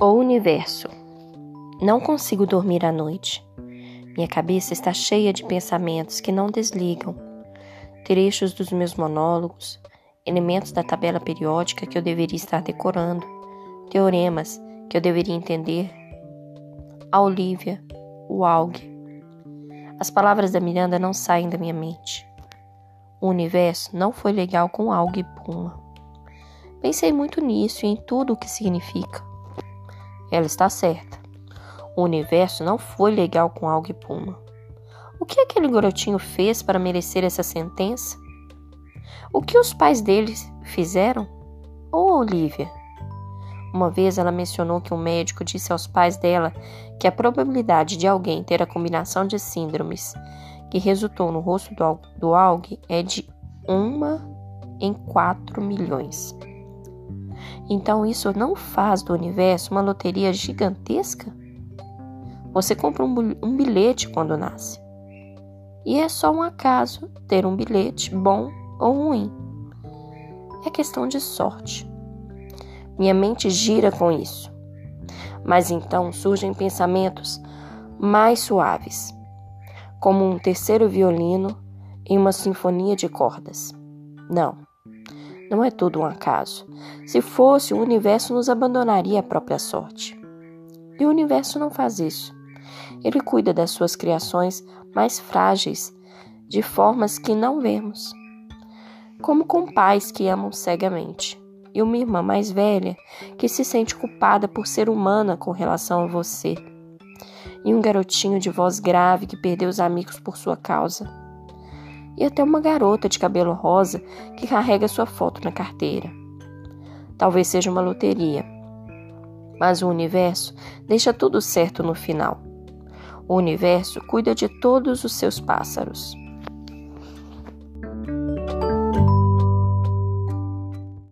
O universo. Não consigo dormir à noite. Minha cabeça está cheia de pensamentos que não desligam. Trechos dos meus monólogos, elementos da tabela periódica que eu deveria estar decorando, teoremas que eu deveria entender. A Olivia, o Aug. As palavras da Miranda não saem da minha mente. O universo não foi legal com Aug e Puma. Pensei muito nisso e em tudo o que significa. Ela está certa. O universo não foi legal com Alga e Puma. O que aquele garotinho fez para merecer essa sentença? O que os pais deles fizeram? Ou oh, Olivia? Uma vez ela mencionou que um médico disse aos pais dela que a probabilidade de alguém ter a combinação de síndromes que resultou no rosto do, do é de uma em quatro milhões. Então isso não faz do universo uma loteria gigantesca? Você compra um bilhete quando nasce. E é só um acaso ter um bilhete bom ou ruim. É questão de sorte. Minha mente gira com isso. Mas então surgem pensamentos mais suaves, como um terceiro violino em uma sinfonia de cordas. Não, não é tudo um acaso. Se fosse, o universo nos abandonaria à própria sorte. E o universo não faz isso. Ele cuida das suas criações mais frágeis, de formas que não vemos. Como com pais que amam cegamente, e uma irmã mais velha que se sente culpada por ser humana com relação a você, e um garotinho de voz grave que perdeu os amigos por sua causa e até uma garota de cabelo rosa que carrega sua foto na carteira. Talvez seja uma loteria, mas o universo deixa tudo certo no final. O universo cuida de todos os seus pássaros.